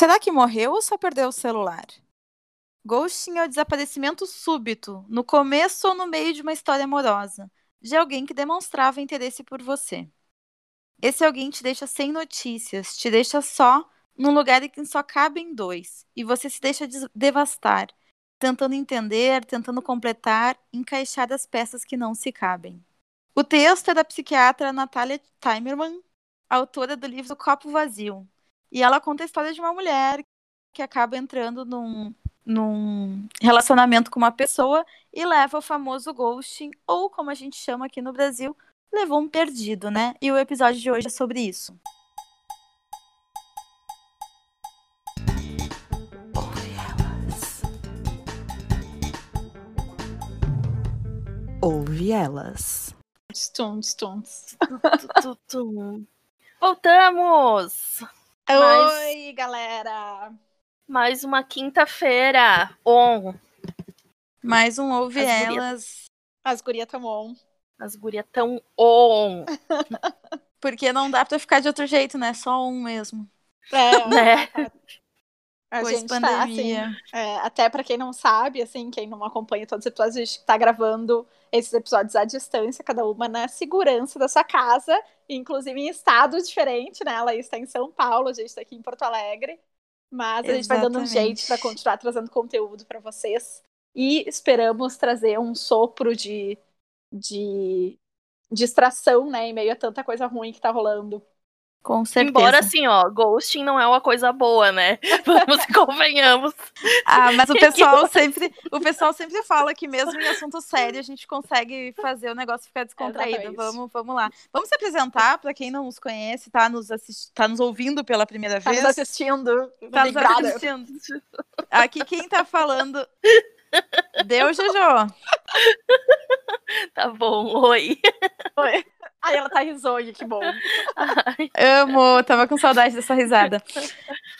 Será que morreu ou só perdeu o celular? Ghosting é o desaparecimento súbito, no começo ou no meio de uma história amorosa, de alguém que demonstrava interesse por você. Esse alguém te deixa sem notícias, te deixa só num lugar em que só cabem dois, e você se deixa devastar, tentando entender, tentando completar, encaixar as peças que não se cabem. O texto é da psiquiatra Natália Timerman, autora do livro Copo Vazio, e ela conta a história de uma mulher que acaba entrando num, num relacionamento com uma pessoa e leva o famoso ghosting, ou como a gente chama aqui no Brasil, levou um perdido, né? E o episódio de hoje é sobre isso. Ouve elas. Stunts, stunts. Voltamos! Oi, galera! Mais uma quinta-feira on. Mais um Ouve As Elas. As gurias tão on. As gurias tão on. Porque não dá pra ficar de outro jeito, né? Só um mesmo. É, né? A pois gente pandemia. tá, assim, é, até para quem não sabe, assim, quem não acompanha todos os episódios, a gente tá gravando esses episódios à distância, cada uma na segurança da sua casa, inclusive em estado diferente, né? Ela está em São Paulo, a gente está aqui em Porto Alegre. Mas a gente vai dando um jeito para continuar trazendo conteúdo para vocês. E esperamos trazer um sopro de, de distração, né? Em meio a tanta coisa ruim que tá rolando. Com certeza. Embora assim, ó, ghosting não é uma coisa boa, né? Vamos e convenhamos. Ah, mas o pessoal sempre, o pessoal sempre fala que mesmo em assunto sério a gente consegue fazer o negócio ficar descontraído. vamos, vamos lá. Vamos se apresentar para quem não nos conhece, tá nos assist... tá nos ouvindo pela primeira tá vez. Tá nos assistindo. Tá nos assistindo. Aqui quem tá falando Deu, Jojo. Tá bom, oi. Oi. Ai, ela tá risonha, que bom. Ai. Amo, tava com saudade dessa risada.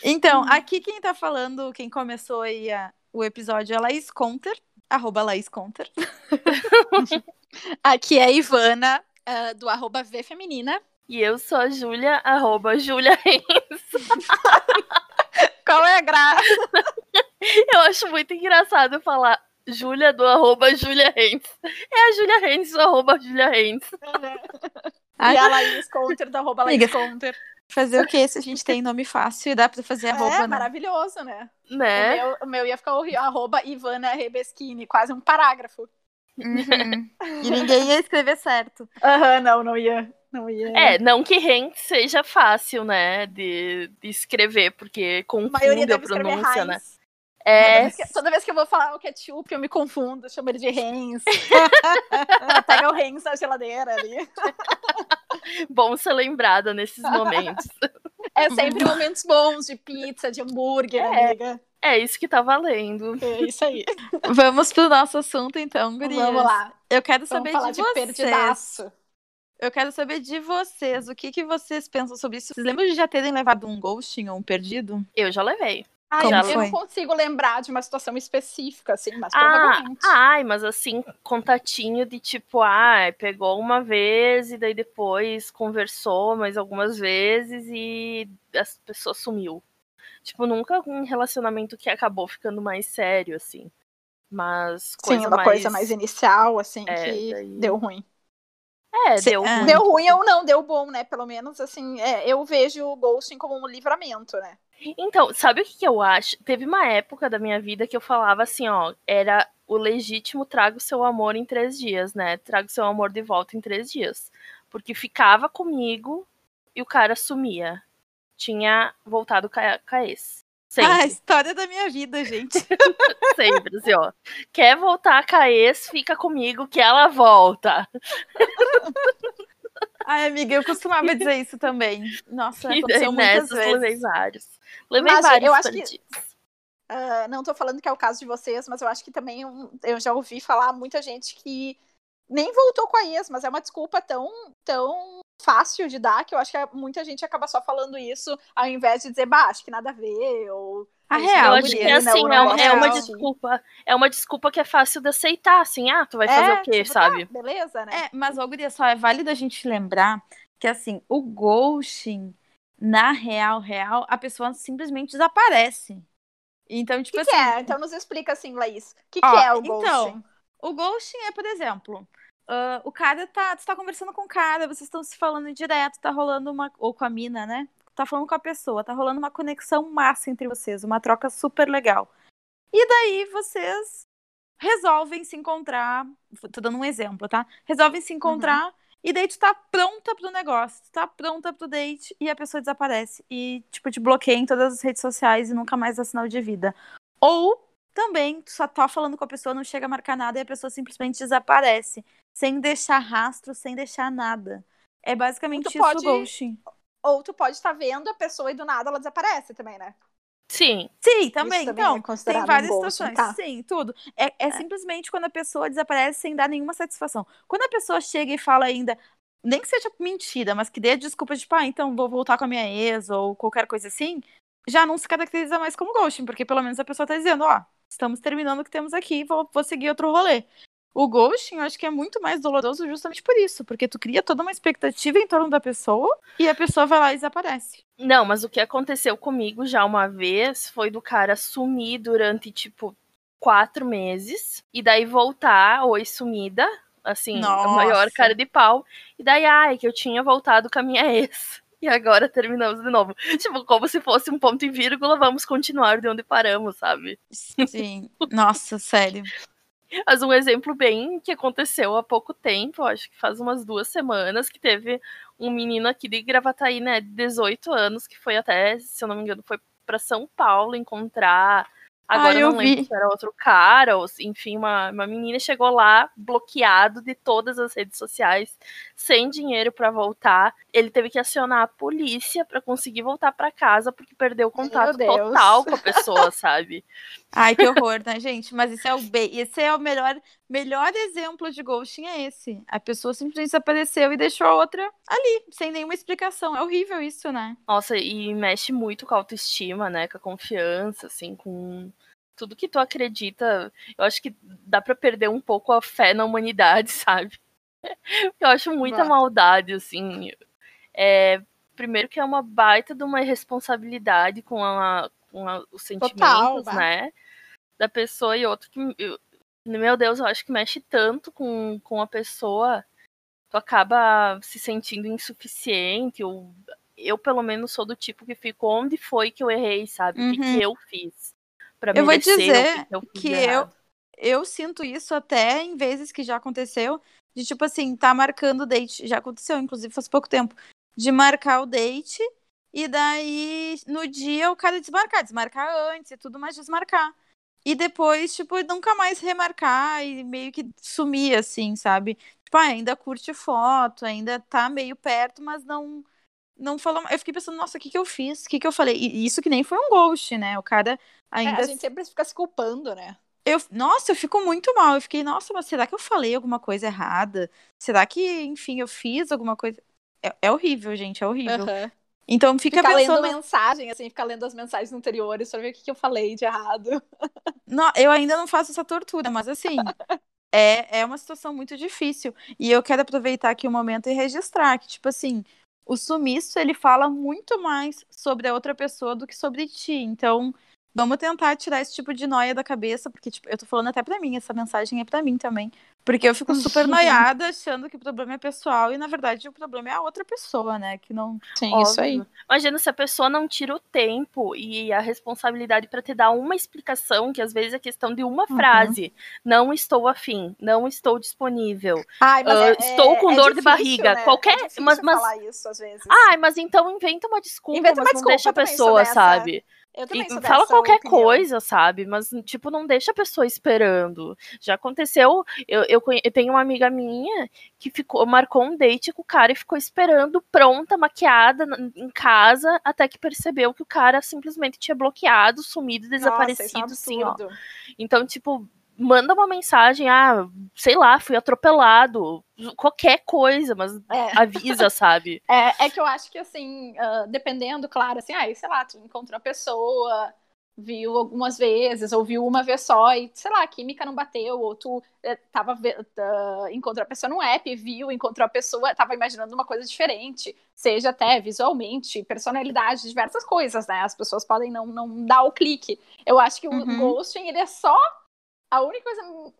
Então, aqui quem tá falando, quem começou aí a, o episódio é a Laís Conter, arroba Laís Conter. aqui é a Ivana, uh, do arroba V Feminina. E eu sou a Júlia, arroba Júlia Qual é a graça? eu acho muito engraçado falar Júlia do arroba Júlia Renz. É a Júlia Renz do arroba Júlia Renz. e a Laís Conter do arroba Laís Conter. Fazer o que se a gente tem nome fácil e dá pra fazer arroba, É, né? maravilhoso, né? Né? O meu, o meu ia ficar o arroba Ivana Rebeschini, quase um parágrafo. Uhum. E ninguém ia escrever certo. Aham, uhum, não, não ia. Não ia. É, não que Rent seja fácil, né, de, de escrever, porque confunde a, a pronúncia, né? É. Toda vez, que, toda vez, que, eu vou falar o ketchup, eu me confundo, chamo ele de Hens. Pega o Hens na geladeira ali. Bom ser lembrada nesses momentos. É sempre momentos bons de pizza, de hambúrguer, é. amiga. É isso que tá valendo. É isso aí. Vamos pro nosso assunto, então, gurias. Vamos lá. Eu quero Vamos saber falar de, de vocês. Perdidaço. Eu quero saber de vocês. O que, que vocês pensam sobre isso? Vocês lembram de já terem levado um ghosting ou um perdido? Eu já levei. Ai, Como eu foi? não consigo lembrar de uma situação específica, assim, mas Ah, provavelmente. ai, mas assim, contatinho de tipo, ah, pegou uma vez e daí depois conversou mais algumas vezes e a pessoa sumiu. Tipo, nunca um relacionamento que acabou ficando mais sério, assim. Mas coisa Sim, uma mais... coisa mais inicial, assim, É, que daí- deu ruim. É, Cê- deu é. ruim. Deu ruim ou não, deu bom, né? Pelo menos, assim, é, eu vejo o ghosting como um livramento, né? Então, sabe o que, que eu acho? Teve uma época da minha vida que eu falava assim, ó, era o legítimo traga o seu amor em três dias, né? Traga o seu amor de volta em três dias. Porque ficava comigo e o cara sumia. Tinha voltado com a, com a ex. Sempre, Ah, a história da minha vida, gente. sempre, assim, ó. Quer voltar com a ex, fica comigo que ela volta. Ai, amiga, eu costumava dizer isso também. Nossa, aconteceu muitas nessas vezes. levei vários. Levei Mas vários eu acho que-. Ah, não tô falando que é o caso de vocês, mas eu acho que também um- eu já ouvi falar muita gente que nem voltou com a ex, mas é uma desculpa tão, tão fácil de dar que eu acho que muita gente acaba só falando isso ao invés de dizer, bah, acho que nada a ver, ou. A isso real, Eu acho que combina, assim, é, uma- é uma real. desculpa. É uma desculpa que é fácil de aceitar, assim, ah, tu vai fazer É, o quê, tipo, sabe? tá, beleza, né? É, mas, ó, guria, só é válido a gente lembrar que, assim, o ghosting na real, real, a pessoa simplesmente desaparece. Então, tipo que assim. Que é? Então nos explica assim, Laís. O que, que é o ghosting? Então, o ghosting é, por exemplo, uh, o cara tá. Tu tá conversando com o cara, vocês estão se falando direto, tá rolando uma. Ou com a mina, né? Tá falando com a pessoa, tá rolando uma conexão massa entre vocês, uma troca super legal. E daí vocês resolvem se encontrar. Tô dando um exemplo, tá? Resolvem se encontrar. Uhum. E daí tu tá pronta pro negócio, tu tá pronta pro date e a pessoa desaparece. E, tipo, te bloqueia em todas as redes sociais e nunca mais dá sinal de vida. Ou também, tu só tá falando com a pessoa, não chega a marcar nada e a pessoa simplesmente desaparece. Sem deixar rastro, sem deixar nada. É basicamente isso pode... o ghosting. Ou tu pode estar vendo a pessoa e do nada ela desaparece também, né? Sim. Sim, também. também então, é tem várias um situações. Tá? Sim, tudo. É, é, é, simplesmente quando a pessoa desaparece sem dar nenhuma satisfação. Quando a pessoa chega e fala ainda, nem que seja mentira, mas que dê desculpa de, pá, então vou voltar com a minha ex ou qualquer coisa assim, já não se caracteriza mais como ghosting, porque pelo menos a pessoa tá dizendo, ó, estamos terminando o que temos aqui, vou, vou seguir outro rolê. O ghosting, eu acho que é muito mais doloroso justamente por isso, porque tu cria toda uma expectativa em torno da pessoa e a pessoa vai lá e desaparece. Não, mas o que aconteceu comigo já uma vez foi do cara sumir durante, tipo, quatro meses e daí voltar, oi, sumida, assim, Nossa. a maior cara de pau, e daí, ai, que eu tinha voltado com a minha ex. E agora terminamos de novo. Tipo, como se fosse um ponto e vírgula, vamos continuar de onde paramos, sabe? Sim. Nossa, sério. Mas um exemplo bem que aconteceu há pouco tempo, acho que faz umas duas semanas, que teve um menino aqui de Gravataí, né, de 18 anos, que foi até, se eu não me engano, foi para São Paulo encontrar Agora eu não lembro vi. se era outro cara, ou enfim, uma, uma menina chegou lá bloqueado de todas as redes sociais, sem dinheiro para voltar. Ele teve que acionar a polícia para conseguir voltar para casa porque perdeu o contato total com a pessoa, sabe? Ai, que horror, né, gente? Mas esse é o bem, esse é o melhor, melhor exemplo de ghosting é esse. A pessoa simplesmente desapareceu e deixou a outra ali, sem nenhuma explicação. É horrível isso, né? Nossa, e mexe muito com a autoestima, né? Com a confiança, assim, com tudo que tu acredita. Eu acho que dá para perder um pouco a fé na humanidade, sabe? Eu acho muita maldade, assim. É, primeiro que é uma baita de uma responsabilidade com, a, com a, os sentimentos, Total, né? Da pessoa e outro que. Eu, meu Deus, eu acho que mexe tanto com, com a pessoa, tu acaba se sentindo insuficiente. Ou, eu, pelo menos, sou do tipo que fico, onde foi que eu errei, sabe? O que, que uhum. eu fiz? Pra eu vou dizer que, eu, que eu, eu sinto isso até em vezes que já aconteceu, de tipo assim, tá marcando o date. Já aconteceu, inclusive, faz pouco tempo. De marcar o date e daí no dia o cara desmarcar, desmarcar antes e tudo, mas desmarcar. E depois, tipo, nunca mais remarcar e meio que sumir, assim, sabe? Tipo, ah, ainda curte foto, ainda tá meio perto, mas não não falou. Eu fiquei pensando, nossa, o que, que eu fiz? O que, que eu falei? E isso que nem foi um ghost, né? O cara ainda. É, a gente sempre fica se culpando, né? Eu, nossa, eu fico muito mal. Eu fiquei, nossa, mas será que eu falei alguma coisa errada? Será que, enfim, eu fiz alguma coisa. É, é horrível, gente, é horrível. Uhum. Então fica ficar pensando... lendo mensagem, assim, ficar lendo as mensagens anteriores pra ver o que, que eu falei de errado. Não, eu ainda não faço essa tortura, mas assim, é, é uma situação muito difícil. E eu quero aproveitar aqui o momento e registrar que, tipo assim, o sumiço ele fala muito mais sobre a outra pessoa do que sobre ti. Então, vamos tentar tirar esse tipo de noia da cabeça, porque tipo, eu tô falando até para mim, essa mensagem é para mim também. Porque eu fico super noiada achando que o problema é pessoal e na verdade o problema é a outra pessoa, né? Que não. Sim, Óbvio. isso aí. Imagina se a pessoa não tira o tempo e a responsabilidade para te dar uma explicação, que às vezes é questão de uma uhum. frase. Não estou afim, não estou disponível. Ai, mas uh, é, estou com é, dor difícil, de barriga. Né? Qualquer. É mas, mas... falar isso às vezes. Ai, mas então inventa uma desculpa, inventa uma mas desculpa, não deixa a pessoa, sabe? Eu também e fala qualquer opinião. coisa, sabe? Mas, tipo, não deixa a pessoa esperando. Já aconteceu. Eu, eu, eu, tenho uma amiga minha que ficou, marcou um date com o cara e ficou esperando, pronta, maquiada, em casa, até que percebeu que o cara simplesmente tinha bloqueado, sumido, desaparecido, Nossa, é um assim, ó. Então, tipo, manda uma mensagem, ah, sei lá, fui atropelado, qualquer coisa, mas é. avisa, sabe? É, é que eu acho que, assim, uh, dependendo, claro, assim, ah, sei lá, tu encontrou uma pessoa, viu algumas vezes, ou viu uma vez só e, sei lá, a química não bateu, ou tu é, tava, uh, encontrou a pessoa no app, viu, encontrou a pessoa, tava imaginando uma coisa diferente, seja até visualmente, personalidade, diversas coisas, né? As pessoas podem não, não dar o clique. Eu acho que uhum. o ghosting, ele é só a única coisa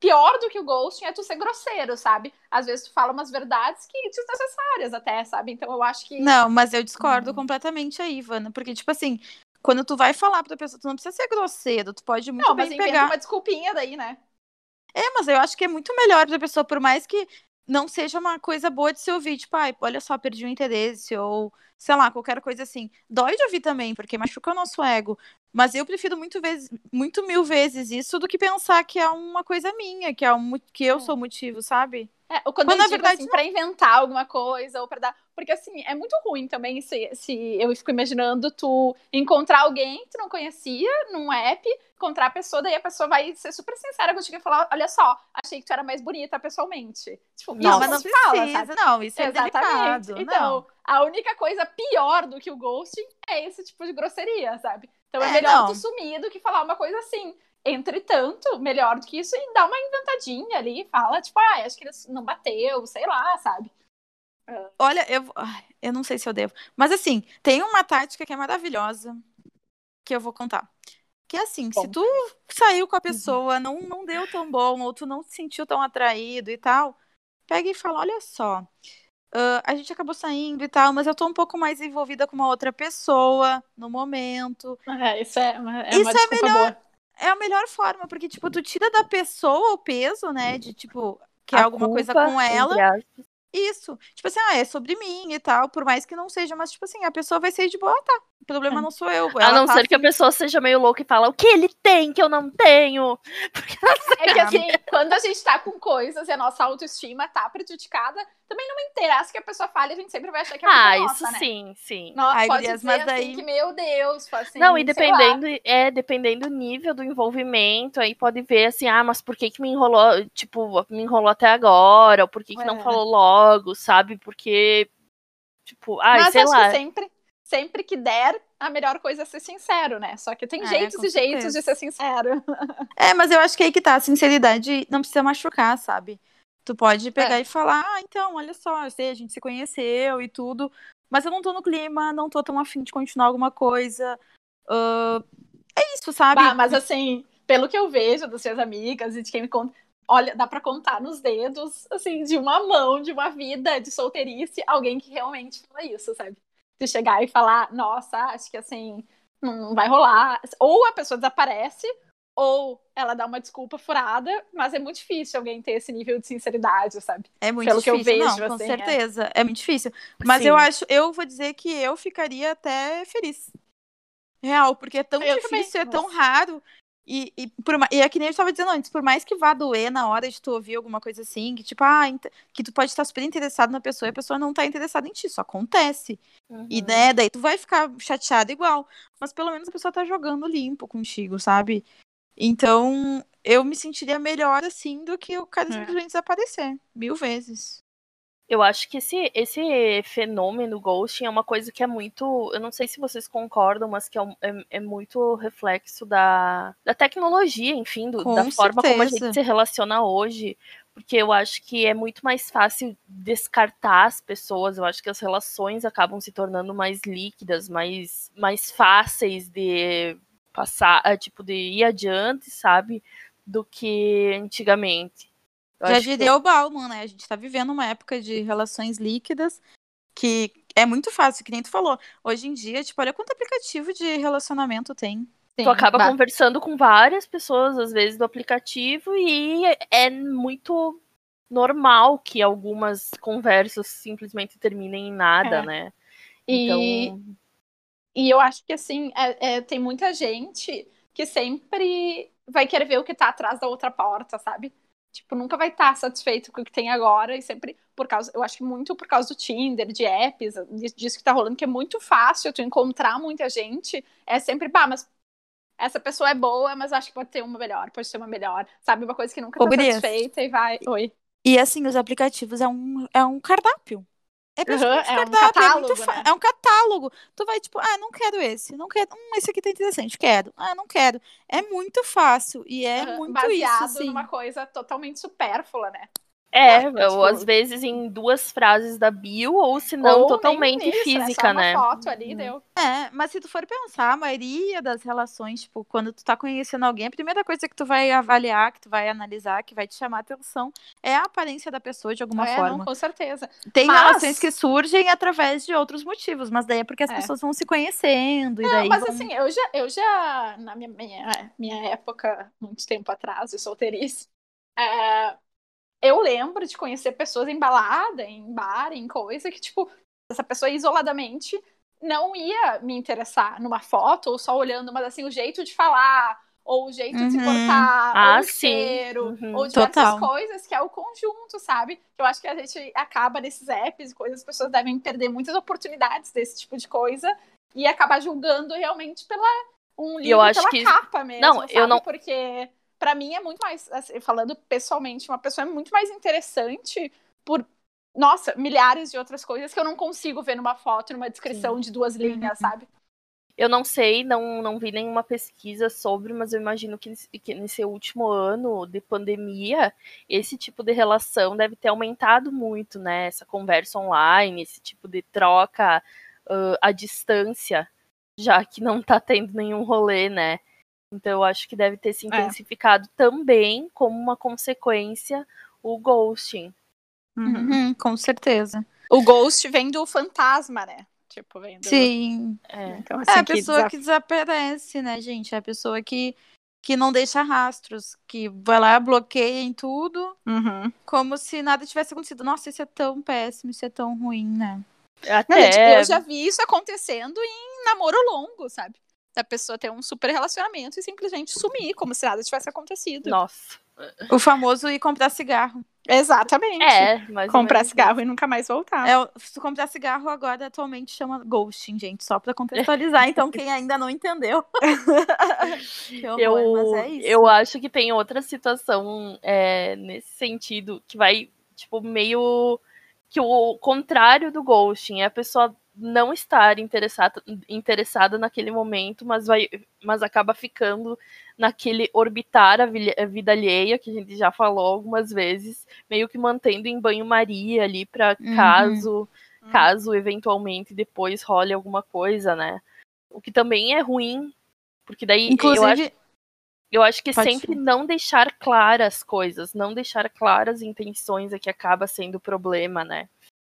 pior do que o ghosting é tu ser grosseiro, sabe? Às vezes tu fala umas verdades que desnecessárias até, sabe? Então eu acho que. Não, mas eu discordo uhum. completamente aí, Ivana. Porque, tipo assim, quando tu vai falar pra pessoa, tu não precisa ser grosseiro, tu pode muito não, bem mas pegar. uma desculpinha daí, né? É, mas eu acho que é muito melhor pra pessoa, por mais que não seja uma coisa boa de se ouvir, tipo, ai, olha só, perdi o interesse, ou sei lá, qualquer coisa assim. Dói de ouvir também, porque machuca o nosso ego. Mas eu prefiro muito, vezes, muito mil vezes isso do que pensar que é uma coisa minha, que é um, que eu é. sou o motivo, sabe? É, ou quando, quando na verdade assim, para inventar alguma coisa ou para dar, porque assim, é muito ruim também se, se eu fico imaginando tu encontrar alguém que tu não conhecia num app, encontrar a pessoa, daí a pessoa vai ser super sincera contigo e falar: "Olha só, achei que tu era mais bonita pessoalmente". Tipo, não, mas não se fala, sabe? Não, isso é Exatamente. Delicado, então, não. a única coisa pior do que o ghosting é esse tipo de grosseria, sabe? Então é, é melhor não. tu sumir do que falar uma coisa assim. Entretanto, melhor do que isso e dar uma inventadinha ali, fala, tipo, ah, acho que ele não bateu, sei lá, sabe? Olha, eu, eu não sei se eu devo. Mas assim, tem uma tática que é maravilhosa que eu vou contar. Que é assim, bom. se tu saiu com a uhum. pessoa, uhum. não, não deu tão bom, ou tu não se sentiu tão atraído e tal, pega e fala, olha só, uh, a gente acabou saindo e tal, mas eu tô um pouco mais envolvida com uma outra pessoa no momento. É, isso é uma, é isso uma é melhor, boa. É a melhor forma, porque, tipo, tu tira da pessoa o peso, né, de, tipo, que é alguma coisa com ela. Isso. Tipo assim, ah, é sobre mim e tal, por mais que não seja, mas tipo assim, a pessoa vai sair de boa, tá. O problema é. não sou eu. A não ser que a assim pessoa seja meio louca e fala, o que ele tem que eu não tenho? Porque... É que assim, quando a gente tá com coisas e a nossa autoestima tá prejudicada, também não me interessa que a pessoa fale, a gente sempre vai achar que é Ah, nossa, isso né? sim, sim. Nossa, Ai, pode Gurias, mas assim, aí... que, meu Deus, assim, Não, e dependendo, é, dependendo do nível do envolvimento, aí pode ver assim, ah, mas por que que me enrolou, tipo, me enrolou até agora, ou por que que é. não falou logo, sabe? Porque, tipo, ah, sei acho lá. Que sempre, sempre que der, a melhor coisa é ser sincero, né? Só que tem é, jeitos e certeza. jeitos de ser sincero. É, mas eu acho que aí que tá, a sinceridade não precisa machucar, sabe? Tu pode pegar é. e falar, ah, então, olha só, eu sei, a gente se conheceu e tudo, mas eu não tô no clima, não tô tão afim de continuar alguma coisa. Uh, é isso, sabe? Bah, mas assim, pelo que eu vejo das suas amigas e de quem me conta, olha, dá para contar nos dedos, assim, de uma mão, de uma vida de solteirice, alguém que realmente fala isso, sabe? De chegar e falar, nossa, acho que assim, não vai rolar. Ou a pessoa desaparece, ou ela dá uma desculpa furada, mas é muito difícil alguém ter esse nível de sinceridade, sabe? É muito Pelo difícil, que eu vejo, não, com assim, é. certeza. É. é. muito difícil. Mas Sim. eu acho, eu vou dizer que eu ficaria até feliz. Real, porque é tão eu difícil, também. é tão raro. E, e, por, e é que nem eu estava dizendo antes, por mais que vá doer na hora de tu ouvir alguma coisa assim, que tipo, ah, que tu pode estar super interessado na pessoa e a pessoa não tá interessada em ti, isso acontece. Uhum. E né, daí tu vai ficar chateado igual. Mas pelo menos a pessoa tá jogando limpo contigo, sabe? Então, eu me sentiria melhor assim do que o cara é. simplesmente desaparecer. Mil vezes. Eu acho que esse, esse fenômeno ghosting é uma coisa que é muito. Eu não sei se vocês concordam, mas que é, é, é muito reflexo da, da tecnologia, enfim, do, da forma como a gente se relaciona hoje. Porque eu acho que é muito mais fácil descartar as pessoas. Eu acho que as relações acabam se tornando mais líquidas, mais, mais fáceis de passar, é, tipo, de ir adiante, sabe? Do que antigamente. Eu Já diria que... o Bauman, né? A gente tá vivendo uma época de relações líquidas que é muito fácil, que nem tu falou. Hoje em dia, tipo, olha quanto aplicativo de relacionamento tem. Sim, tu acaba bah. conversando com várias pessoas, às vezes, do aplicativo, e é muito normal que algumas conversas simplesmente terminem em nada, é. né? E, então... E eu acho que, assim, é, é, tem muita gente que sempre vai querer ver o que tá atrás da outra porta, sabe? Tipo, nunca vai estar tá satisfeito com o que tem agora e sempre por causa, eu acho que muito por causa do Tinder, de apps, disso que tá rolando, que é muito fácil tu encontrar muita gente, é sempre, bah, mas essa pessoa é boa, mas acho que pode ter uma melhor, pode ter uma melhor, sabe? Uma coisa que nunca tá satisfeita e vai, oi. E assim, os aplicativos é um, é um cardápio É praticamente uhum, é um catálogo, é, né? é um catálogo. Tu vai tipo, ah, não quero esse, não quero. Hum, esse aqui tá interessante, quero. Ah, não quero. É muito fácil e é uhum, muito baseado isso, assim. numa coisa totalmente supérflua, né? É, ou tipo... às vezes em duas frases da bio, ou se não, totalmente isso, física, é né? foto ali, deu. É, mas se tu for pensar, a maioria das relações, tipo, quando tu tá conhecendo alguém, a primeira coisa que tu vai avaliar, que tu vai analisar, que vai te chamar a atenção, é a aparência da pessoa de alguma é, forma. Não, com certeza. Tem mas... relações que surgem através de outros motivos, mas daí é porque as é. pessoas vão se conhecendo. Não, e daí mas vão... assim, eu já, eu já, na minha, minha, minha época, muito tempo atrás, de solteirice, é, eu lembro de conhecer pessoas em balada, em bar, em coisa que, tipo, essa pessoa isoladamente não ia me interessar numa foto ou só olhando, mas assim, o jeito de falar, ou o jeito uhum. de se portar, ah, ou o cheiro, uhum. ou diversas coisas, que é o conjunto, sabe? Eu acho que a gente acaba nesses apps e coisas, as pessoas devem perder muitas oportunidades desse tipo de coisa e acabar julgando realmente pela um livro eu acho pela que... capa mesmo, não, sabe? Eu não... Porque para mim é muito mais, assim, falando pessoalmente, uma pessoa é muito mais interessante por, nossa, milhares de outras coisas que eu não consigo ver numa foto, numa descrição Sim. de duas linhas, uhum. sabe? Eu não sei, não, não vi nenhuma pesquisa sobre, mas eu imagino que, que nesse último ano de pandemia, esse tipo de relação deve ter aumentado muito, né? Essa conversa online, esse tipo de troca uh, à distância, já que não tá tendo nenhum rolê, né? Então eu acho que deve ter se é. intensificado é. também como uma consequência o ghosting. Uhum, uhum, com certeza. O ghost vem do fantasma, né? Tipo, vem do... Sim. É, então, assim, é a pessoa que, desaf... que desaparece, né, gente? É a pessoa que, que não deixa rastros, que vai lá, bloqueia em tudo, uhum. como se nada tivesse acontecido. Nossa, isso é tão péssimo, isso é tão ruim, né? Até... Não, gente, eu já vi isso acontecendo em namoro longo, sabe? Da pessoa ter um super relacionamento e simplesmente sumir, como se nada tivesse acontecido. Nossa. O famoso ir comprar cigarro. Exatamente. É, comprar cigarro e nunca mais voltar. É, se comprar cigarro agora atualmente chama ghosting, gente, só para contextualizar, então quem ainda não entendeu. horror, eu, é eu acho que tem outra situação é, nesse sentido que vai, tipo, meio que o contrário do ghosting é a pessoa não estar interessada, interessada naquele momento, mas vai, mas acaba ficando naquele orbitar a, a vida alheia que a gente já falou algumas vezes, meio que mantendo em banho-maria ali para uhum. caso, uhum. caso eventualmente depois role alguma coisa, né? O que também é ruim, porque daí Inclusive... eu acho eu acho que sempre não deixar claras coisas, não deixar claras intenções é que acaba sendo o problema, né?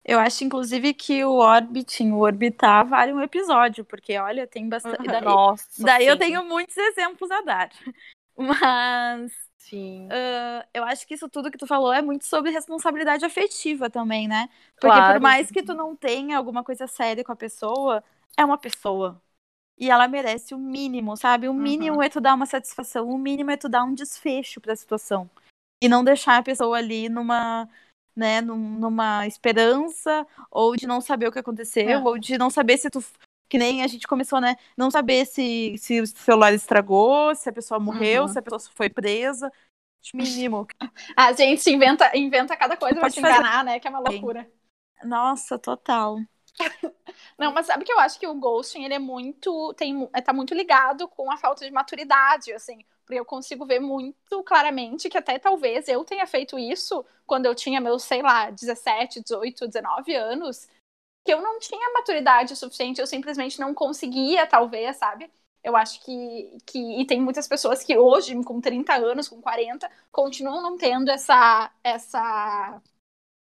Eu acho, inclusive, que o Orbiting, o Orbitar, vale um episódio, porque, olha, tem bastante. Uhum. Daí, Nossa. Daí sim. eu tenho muitos exemplos a dar. Mas. Sim. Uh, eu acho que isso tudo que tu falou é muito sobre responsabilidade afetiva também, né? Porque claro. por mais que tu não tenha alguma coisa séria com a pessoa, é uma pessoa. E ela merece o mínimo, sabe? O mínimo uhum. é tu dar uma satisfação, o mínimo é tu dar um desfecho pra situação. E não deixar a pessoa ali numa né, num, numa esperança, ou de não saber o que aconteceu, é. ou de não saber se tu. Que nem a gente começou, né? Não saber se, se o celular estragou, se a pessoa morreu, uhum. se a pessoa foi presa. Mínimo. A gente inventa, inventa cada coisa pra se enganar, né? Que é uma loucura. Nossa, total. Não, mas sabe que eu acho que o ghosting, ele é muito, tem, tá muito ligado com a falta de maturidade, assim, eu consigo ver muito claramente que até talvez eu tenha feito isso quando eu tinha meus, sei lá, 17, 18, 19 anos, que eu não tinha maturidade suficiente, eu simplesmente não conseguia, talvez, sabe? Eu acho que, que. E tem muitas pessoas que hoje, com 30 anos, com 40, continuam não tendo essa. essa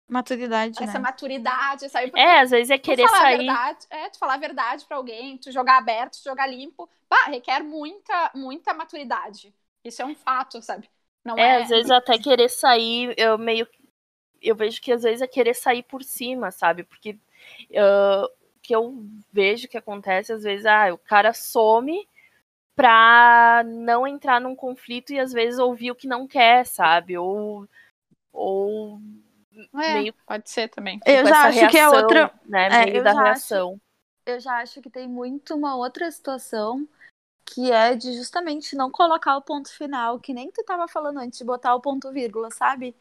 Maturidade, Essa né? maturidade, sabe? Porque é, às vezes é querer falar sair. Verdade, é, tu falar a verdade para alguém, tu jogar aberto, tu jogar limpo, bah, requer muita, muita maturidade. Isso é um fato, sabe? Não é, é, às vezes até querer sair, eu meio. Eu vejo que às vezes é querer sair por cima, sabe? Porque uh, que eu vejo que acontece, às vezes, ah, o cara some pra não entrar num conflito e às vezes ouvir o que não quer, sabe? Ou. Ou é, meio... Pode ser também. Eu tipo, já acho reação, que é outra. Né, é, meio da reação. Acho, eu já acho que tem muito uma outra situação que é de justamente não colocar o ponto final, que nem tu tava falando antes, de botar o ponto vírgula, sabe?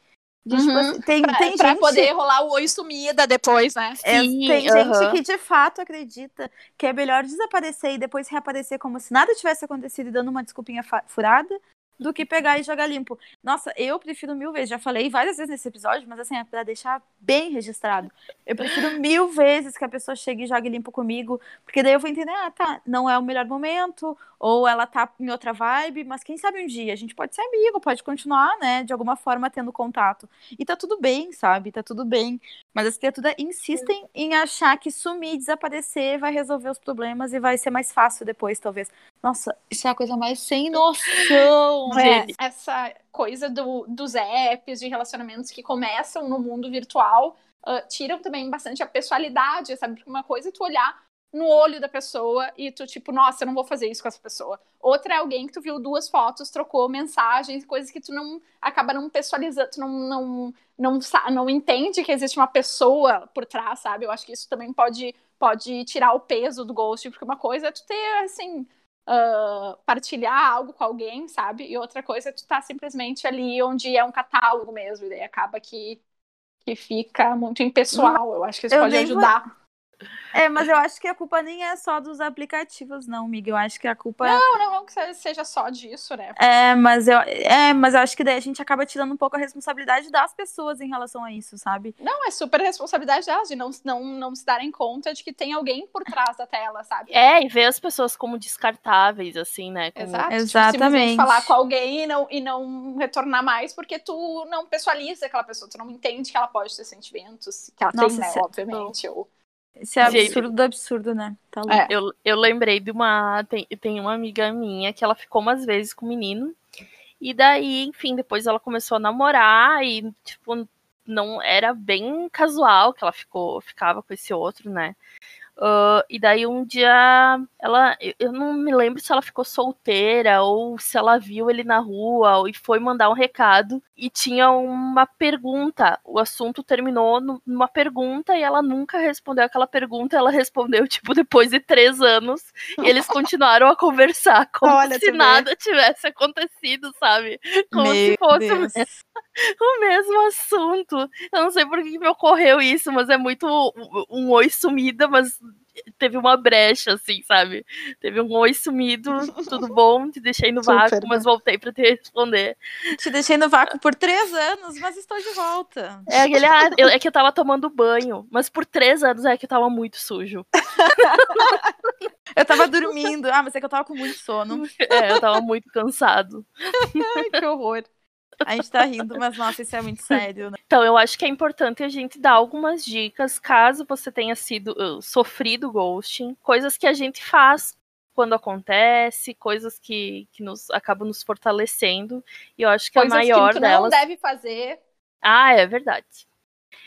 De, tipo uhum. assim, tem, pra, tem pra gente... poder rolar o oi sumida depois, né? É, Sim, tem uhum. gente que de fato acredita que é melhor desaparecer e depois reaparecer como se nada tivesse acontecido e dando uma desculpinha furada do que pegar e jogar limpo. Nossa, eu prefiro mil vezes, já falei várias vezes nesse episódio, mas assim, é pra deixar bem registrado. Eu prefiro mil vezes que a pessoa chegue e jogue limpo comigo, porque daí eu vou entender, ah, tá, não é o melhor momento, ou ela tá em outra vibe, mas quem sabe um dia a gente pode ser amigo, pode continuar, né, de alguma forma tendo contato. E tá tudo bem, sabe? Tá tudo bem. Mas as criaturas insistem em achar que sumir, desaparecer vai resolver os problemas e vai ser mais fácil depois, talvez. Nossa, isso é a coisa mais sem noção. É, essa coisa do, dos apps, de relacionamentos que começam no mundo virtual, uh, tiram também bastante a pessoalidade, sabe? Porque uma coisa é tu olhar no olho da pessoa e tu, tipo, nossa, eu não vou fazer isso com essa pessoa. Outra é alguém que tu viu duas fotos, trocou mensagens, coisas que tu não acaba não pessoalizando, tu não, não, não, não entende que existe uma pessoa por trás, sabe? Eu acho que isso também pode, pode tirar o peso do ghost, porque uma coisa é tu ter, assim, uh, partilhar algo com alguém, sabe? E outra coisa é tu estar tá simplesmente ali onde é um catálogo mesmo, e daí acaba que, que fica muito impessoal. Eu acho que isso eu pode ajudar. Vou é, mas eu acho que a culpa nem é só dos aplicativos, não, Miguel. Eu acho que a culpa. Não, não, não que seja só disso, né? É, mas eu, é, mas eu acho que daí a gente acaba tirando um pouco a responsabilidade das pessoas em relação a isso, sabe? Não, é super responsabilidade delas de não, não, não se darem conta de que tem alguém por trás da tela, sabe? É, e ver as pessoas como descartáveis, assim, né? Como... Exato. Tipo, Exatamente. Tipo, falar com alguém e não, e não retornar mais porque tu não pessoaliza aquela pessoa, tu não entende que ela pode ter sentimentos, que ela Nossa, tem, né? É Obviamente. Ou esse é absurdo do absurdo, né? Tá é. eu, eu lembrei de uma. Tem, tem uma amiga minha que ela ficou umas vezes com o menino. E daí, enfim, depois ela começou a namorar e, tipo, não era bem casual que ela ficou, ficava com esse outro, né? Uh, e daí um dia ela, eu não me lembro se ela ficou solteira ou se ela viu ele na rua e foi mandar um recado e tinha uma pergunta. O assunto terminou numa pergunta e ela nunca respondeu aquela pergunta. Ela respondeu tipo depois de três anos e eles continuaram a conversar como Olha, se nada vê. tivesse acontecido, sabe? Como Meu se fosse o mesmo, assunto. Eu não sei por que me ocorreu isso, mas é muito um, um oi sumida, mas teve uma brecha, assim, sabe? Teve um oi sumido, tudo bom, te deixei no Super, vácuo, mas voltei pra te responder. Te deixei no vácuo por três anos, mas estou de volta. É, aquele, ah, eu, é que eu tava tomando banho, mas por três anos é que eu tava muito sujo. eu tava dormindo, ah, mas é que eu tava com muito sono. É, eu tava muito cansado. que horror. A gente tá rindo, mas nossa, isso é muito sério, né? Então, eu acho que é importante a gente dar algumas dicas caso você tenha sido uh, sofrido ghosting, coisas que a gente faz quando acontece, coisas que, que nos acabam nos fortalecendo. E eu acho que coisas a maior que tu delas. não deve fazer. Ah, é verdade.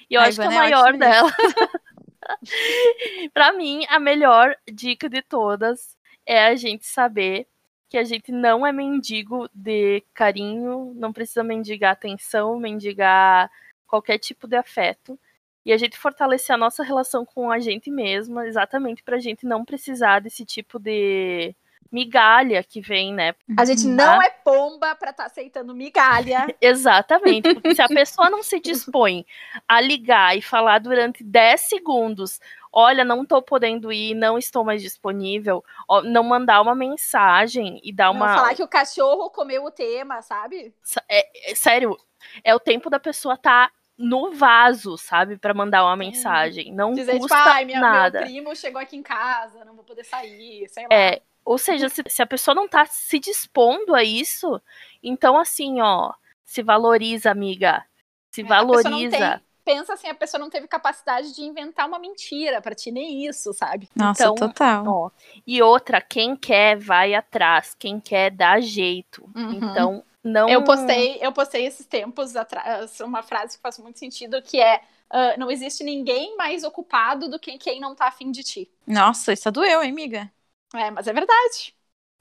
E eu Ai, acho que a maior delas. para mim, a melhor dica de todas é a gente saber que a gente não é mendigo de carinho, não precisa mendigar atenção, mendigar qualquer tipo de afeto. E a gente fortalecer a nossa relação com a gente mesma, exatamente para a gente não precisar desse tipo de migalha que vem, né? A gente uhum. não é pomba para estar tá aceitando migalha. Exatamente. Porque se a pessoa não se dispõe a ligar e falar durante 10 segundos olha, não tô podendo ir, não estou mais disponível, não mandar uma mensagem e dar uma. Não falar que o cachorro comeu o tema, sabe? É, é sério, é o tempo da pessoa estar tá no vaso, sabe, para mandar uma mensagem. Não Dizer, custa tipo, ai, minha, nada. meu primo chegou aqui em casa, não vou poder sair, sei lá. É, ou seja, se, se a pessoa não tá se dispondo a isso, então assim, ó, se valoriza, amiga. Se é, valoriza pensa assim, a pessoa não teve capacidade de inventar uma mentira para ti, nem isso, sabe? Nossa, então, total. Ó, e outra, quem quer vai atrás, quem quer dá jeito. Uhum. Então, não Eu postei, eu postei esses tempos atrás uma frase que faz muito sentido que é uh, não existe ninguém mais ocupado do que quem não tá afim de ti. Nossa, isso doeu, hein, amiga? É, mas é verdade.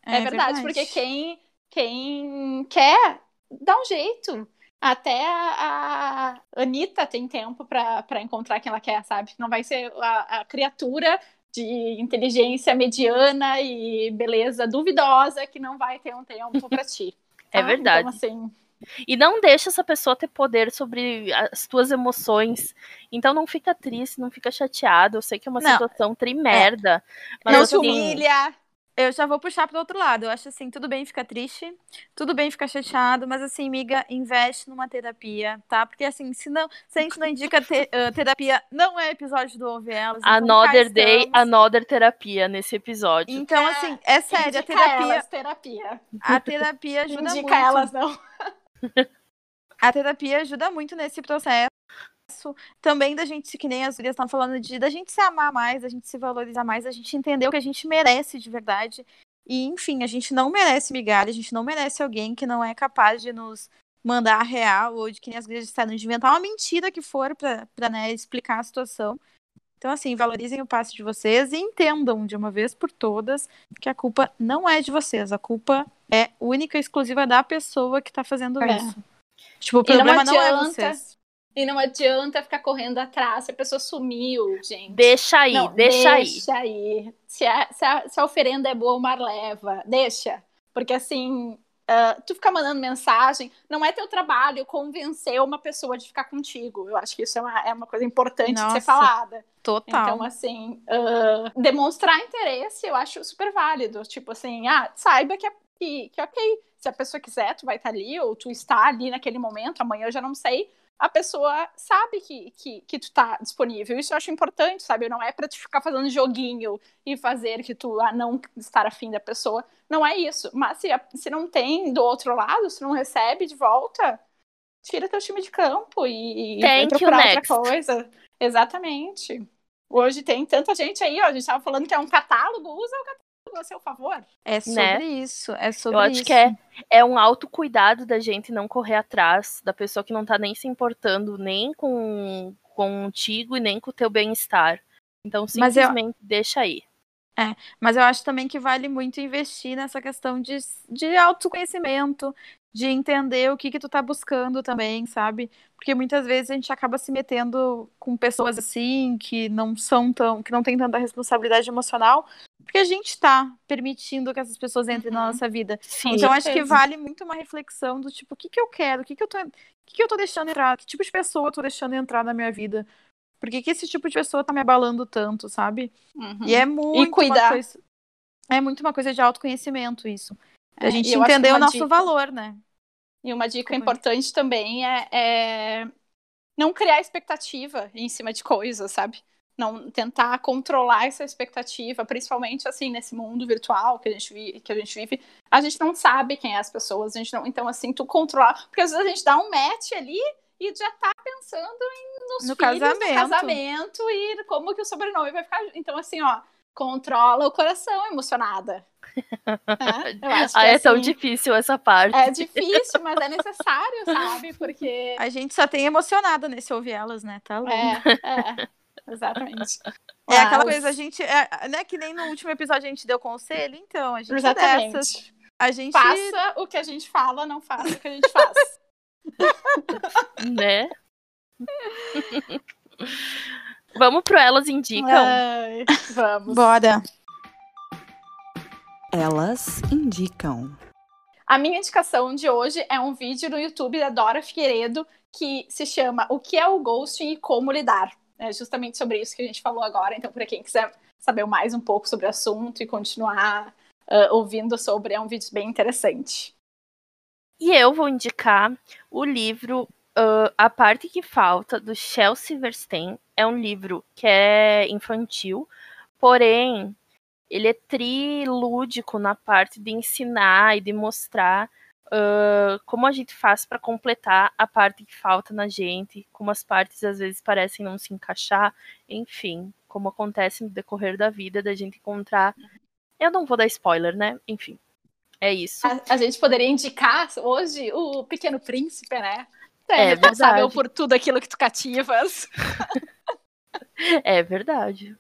É, é verdade, verdade, porque quem quem quer dá um jeito. Até a, a Anitta tem tempo para encontrar quem ela quer, sabe? Não vai ser a, a criatura de inteligência mediana e beleza duvidosa que não vai ter um tempo para ti. É tá? É verdade. Então, assim, E não deixa essa pessoa ter poder sobre as tuas emoções. Então não fica triste, não fica chateado. Eu sei que é uma não, situação trimerda. É. Mas não assim, se humilha. Eu já vou puxar para outro lado. Eu acho assim, tudo bem ficar triste, tudo bem ficar chateado, mas assim, miga, investe numa terapia, tá? Porque assim, se não, se a gente não indica te, uh, terapia, não é episódio do Ouve Elas. Então another day, another terapia nesse episódio. Então, assim, é sério, a terapia. Elas, terapia. A terapia ajuda indica muito. Indica elas, não. a terapia ajuda muito nesse processo também da gente, que nem as gurias estão falando, de da gente se amar mais, da gente se valorizar mais, da gente entender o que a gente merece de verdade. E, enfim, a gente não merece migalha, a gente não merece alguém que não é capaz de nos mandar a real, ou de que nem as gurias disseram, de inventar uma mentira que for para né, explicar a situação. Então, assim, valorizem o passe de vocês e entendam de uma vez por todas que a culpa não é de vocês, a culpa é única e exclusiva da pessoa que está fazendo é. isso. Tipo, o problema não, não, é vocês. E não adianta ficar correndo atrás se a pessoa sumiu, gente. Deixa aí, não, deixa, aí. Deixa aí. Se a, se, a, se a oferenda é boa, o mar leva. Deixa. Porque assim, uh, tu ficar mandando mensagem, não é teu trabalho convencer uma pessoa de ficar contigo. Eu acho que isso é uma, é uma coisa importante Nossa, de ser falada. Total. Então, assim, uh, demonstrar interesse eu acho super válido. Tipo assim, ah, saiba que, é, que, que ok, se a pessoa quiser, tu vai estar ali, ou tu está ali naquele momento, amanhã eu já não sei a pessoa sabe que, que, que tu tá disponível. Isso eu acho importante, sabe? Não é pra te ficar fazendo joguinho e fazer que tu ah, não estar afim da pessoa. Não é isso. Mas se, se não tem do outro lado, se não recebe de volta, tira teu time de campo e, Thank vai procurar outra coisa. Exatamente. Hoje tem tanta gente aí, ó. A gente tava falando que é um catálogo, usa o catálogo a seu favor. É sobre né? isso, é sobre Eu acho isso. que é, é um autocuidado da gente não correr atrás da pessoa que não tá nem se importando nem com contigo e nem com o teu bem-estar. Então, simplesmente eu... deixa aí. É, mas eu acho também que vale muito investir nessa questão de, de autoconhecimento, de entender o que que tu tá buscando também, sabe? Porque muitas vezes a gente acaba se metendo com pessoas assim que não são tão, que não tem tanta responsabilidade emocional, porque a gente está permitindo que essas pessoas entrem uhum. na nossa vida. Sim, então acho que vale muito uma reflexão do tipo, o que que eu quero? O que que eu tô, o que que eu tô deixando entrar? Que tipo de pessoa eu tô deixando entrar na minha vida? Por que, que esse tipo de pessoa tá me abalando tanto, sabe? Uhum. E é muito e cuidar. Coisa, é muito uma coisa de autoconhecimento isso. É, a gente entender o nosso dica, valor, né? E uma dica Desculpa. importante também é, é não criar expectativa em cima de coisas, sabe? Não tentar controlar essa expectativa, principalmente assim nesse mundo virtual que a gente vive, que a gente vive, a gente não sabe quem é as pessoas, a gente não, então assim, tu controlar, porque às vezes a gente dá um match ali e já tá pensando em, nos no filhos, casamento. no casamento e como que o sobrenome vai ficar, então assim, ó, controla o coração emocionada. É, eu acho que, ah, é assim, tão difícil essa parte. É difícil, mas é necessário, sabe? Porque. A gente só tem emocionada nesse ouvir elas, né? Tá louco. É, é. Exatamente. É aquela coisa, a gente. É, né, que nem no último episódio a gente deu conselho, então, a gente é Exatamente. Dessas. A gente. Faça o que a gente fala, não faça o que a gente faz. né? Vamos pro Elas Indicam? Ai, vamos. Bora. Elas Indicam. A minha indicação de hoje é um vídeo no YouTube da Dora Figueiredo que se chama O que é o ghosting e como lidar. É justamente sobre isso que a gente falou agora. Então, para quem quiser saber mais um pouco sobre o assunto e continuar uh, ouvindo sobre, é um vídeo bem interessante. E eu vou indicar o livro uh, A Parte que Falta, do Chelsea Verstein. É um livro que é infantil, porém ele é trilúdico na parte de ensinar e de mostrar uh, como a gente faz para completar a parte que falta na gente, como as partes às vezes parecem não se encaixar, enfim, como acontece no decorrer da vida da gente encontrar. Eu não vou dar spoiler, né? Enfim, é isso. A, a gente poderia indicar hoje o Pequeno Príncipe, né? É, é responsável por tudo aquilo que tu cativas. é verdade.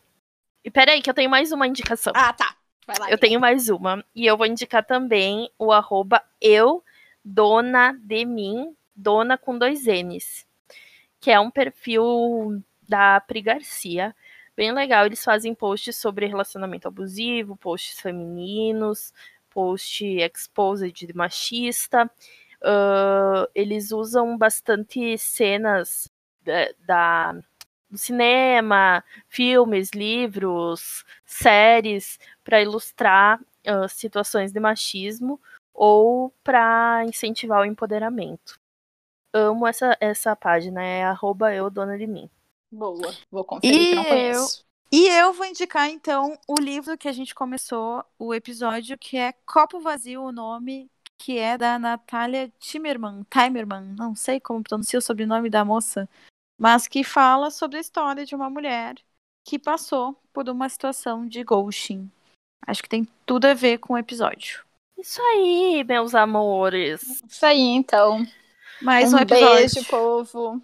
E peraí, que eu tenho mais uma indicação. Ah, tá. Lá, eu tenho mais uma. E eu vou indicar também o arroba eu, dona de mim, dona com dois N's. Que é um perfil da Pri Garcia. Bem legal. Eles fazem posts sobre relacionamento abusivo, posts femininos, post exposed de machista. uh, eles usam bastante cenas da, da, do cinema, filmes, livros, séries, para ilustrar uh, situações de machismo ou para incentivar o empoderamento. Amo essa, essa página, é arroba eu dona de mim. Boa, vou conferir e que não conheço. Eu... E eu vou indicar, então, o livro que a gente começou o episódio, que é Copo Vazio, o nome, que é da Natália Timerman, Timerman, não sei como pronuncia o sobrenome da moça, mas que fala sobre a história de uma mulher que passou por uma situação de ghosting. Acho que tem tudo a ver com o episódio. Isso aí, meus amores. Isso aí, então. Mais um, um episódio. beijo, povo.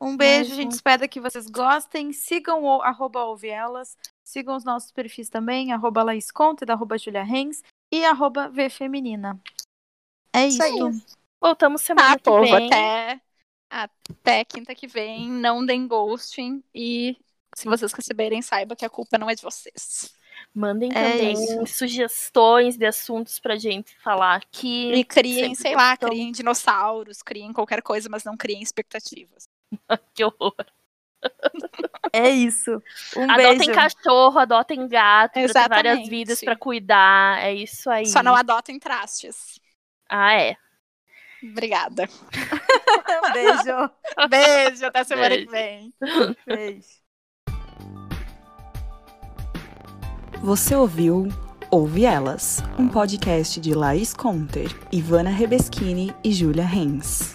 Um beijo, a gente espera que vocês gostem. Sigam o arroba. Sigam os nossos perfis também, arroba Laís Conte, arroba Julia Renz e arroba Vfeminina. É isso. isso. Voltamos semana ah, que povo, vem. Até, até quinta que vem. Não deem ghosting. E se vocês receberem, saiba que a culpa não é de vocês. Mandem é também isso. sugestões de assuntos pra gente falar aqui. E criem, sei lá, criem dinossauros, criem qualquer coisa, mas não criem expectativas. que horror. É isso. Um adotem beijo. cachorro, adotem gato, Exatamente. pra ter várias vidas para cuidar. É isso aí. Só não adotem trastes. Ah, é. Obrigada. beijo. Beijo, até semana beijo. que vem. Beijo. Você ouviu Ouve Elas, um podcast de Laís Conter, Ivana Rebeschini e Júlia Renz.